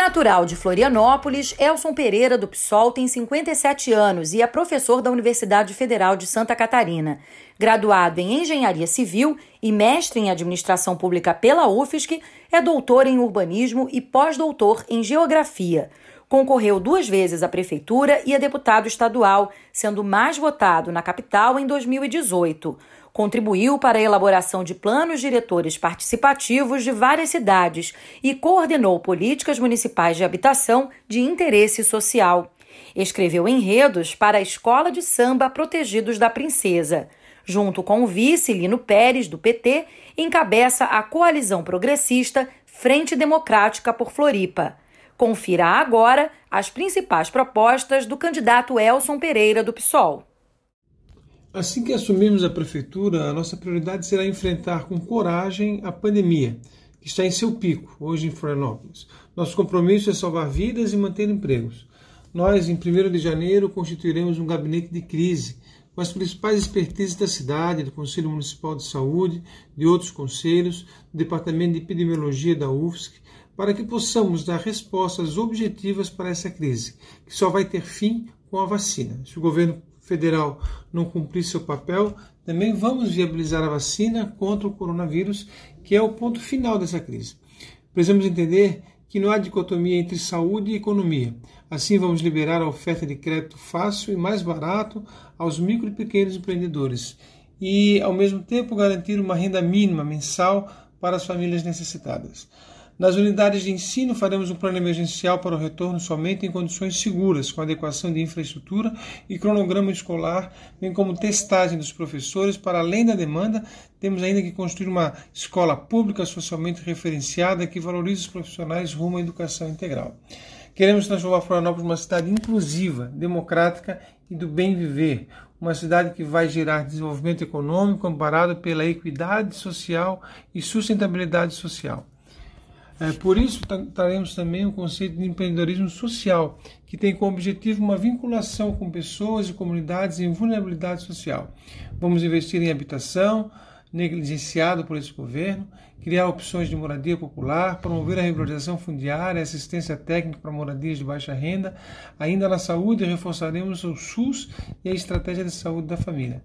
Natural de Florianópolis, Elson Pereira do PSOL tem 57 anos e é professor da Universidade Federal de Santa Catarina. Graduado em Engenharia Civil e mestre em Administração Pública pela UFSC, é doutor em Urbanismo e pós-doutor em Geografia. Concorreu duas vezes à prefeitura e a deputado estadual, sendo mais votado na capital em 2018 contribuiu para a elaboração de planos diretores participativos de várias cidades e coordenou políticas municipais de habitação de interesse social. Escreveu enredos para a Escola de Samba Protegidos da Princesa. Junto com o vice Lino Pérez, do PT, encabeça a coalizão progressista Frente Democrática por Floripa. Confira agora as principais propostas do candidato Elson Pereira, do PSOL. Assim que assumirmos a prefeitura, a nossa prioridade será enfrentar com coragem a pandemia, que está em seu pico hoje em Florianópolis. Nosso compromisso é salvar vidas e manter empregos. Nós, em 1 de janeiro, constituiremos um gabinete de crise com as principais expertises da cidade, do Conselho Municipal de Saúde, de outros conselhos, do Departamento de Epidemiologia da UFSC, para que possamos dar respostas objetivas para essa crise, que só vai ter fim com a vacina. Se o governo federal não cumprir seu papel, também vamos viabilizar a vacina contra o coronavírus, que é o ponto final dessa crise. Precisamos entender que não há dicotomia entre saúde e economia. Assim, vamos liberar a oferta de crédito fácil e mais barato aos micro e pequenos empreendedores e, ao mesmo tempo, garantir uma renda mínima mensal para as famílias necessitadas. Nas unidades de ensino, faremos um plano emergencial para o retorno somente em condições seguras, com adequação de infraestrutura e cronograma escolar, bem como testagem dos professores. Para além da demanda, temos ainda que construir uma escola pública socialmente referenciada que valorize os profissionais rumo à educação integral. Queremos transformar Florianópolis uma cidade inclusiva, democrática e do bem viver, uma cidade que vai gerar desenvolvimento econômico amparado pela equidade social e sustentabilidade social. É, por isso, traremos também o conceito de empreendedorismo social, que tem como objetivo uma vinculação com pessoas e comunidades em vulnerabilidade social. Vamos investir em habitação, negligenciado por esse governo, criar opções de moradia popular, promover a regularização fundiária, assistência técnica para moradias de baixa renda. Ainda na saúde, reforçaremos o SUS e a estratégia de saúde da família.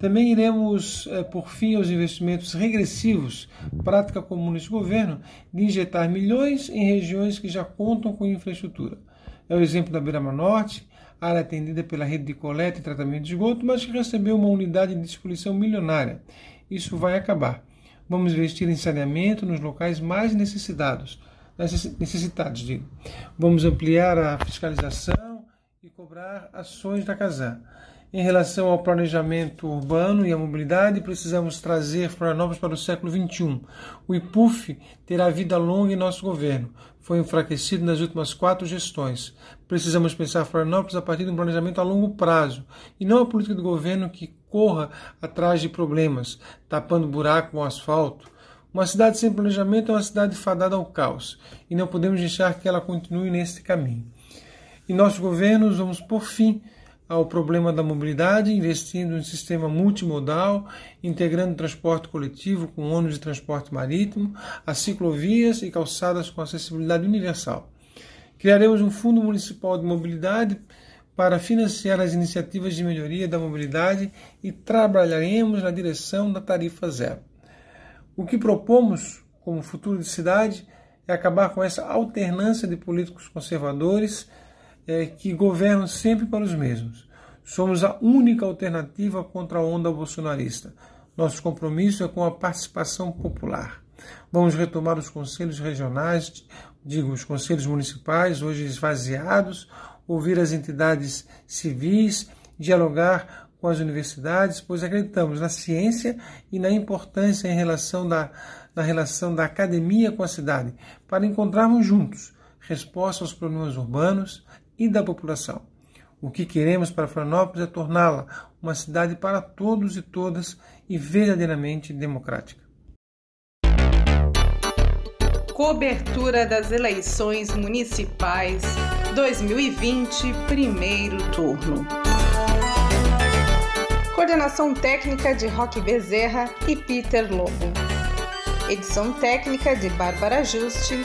Também iremos, eh, por fim, aos investimentos regressivos, prática comum neste governo, de injetar milhões em regiões que já contam com infraestrutura. É o exemplo da Beira-Mar Norte, área atendida pela rede de coleta e tratamento de esgoto, mas que recebeu uma unidade de disponição milionária. Isso vai acabar. Vamos investir em saneamento nos locais mais necessitados, necessitados. Digo. Vamos ampliar a fiscalização e cobrar ações da Casan. Em relação ao planejamento urbano e à mobilidade, precisamos trazer Florianópolis para o século XXI. O IPUF terá vida longa em nosso governo. Foi enfraquecido nas últimas quatro gestões. Precisamos pensar Florianópolis a partir de um planejamento a longo prazo e não a política do governo que corra atrás de problemas, tapando buraco com asfalto. Uma cidade sem planejamento é uma cidade fadada ao caos e não podemos deixar que ela continue nesse caminho. Em nossos governos, vamos, por fim, ao problema da mobilidade, investindo em sistema multimodal, integrando transporte coletivo com ônibus de transporte marítimo, as ciclovias e calçadas com acessibilidade universal. Criaremos um Fundo Municipal de Mobilidade para financiar as iniciativas de melhoria da mobilidade e trabalharemos na direção da tarifa zero. O que propomos como futuro de cidade é acabar com essa alternância de políticos conservadores é, que governam sempre para os mesmos. Somos a única alternativa contra a onda bolsonarista. Nosso compromisso é com a participação popular. Vamos retomar os conselhos regionais, digo, os conselhos municipais, hoje esvaziados, ouvir as entidades civis, dialogar com as universidades, pois acreditamos na ciência e na importância em relação da, na relação da academia com a cidade, para encontrarmos juntos respostas aos problemas urbanos, e da população. O que queremos para Florianópolis é torná-la uma cidade para todos e todas e verdadeiramente democrática. cobertura das eleições municipais 2020, primeiro turno. Coordenação técnica de Roque Bezerra e Peter Lobo. Edição técnica de Bárbara Juste,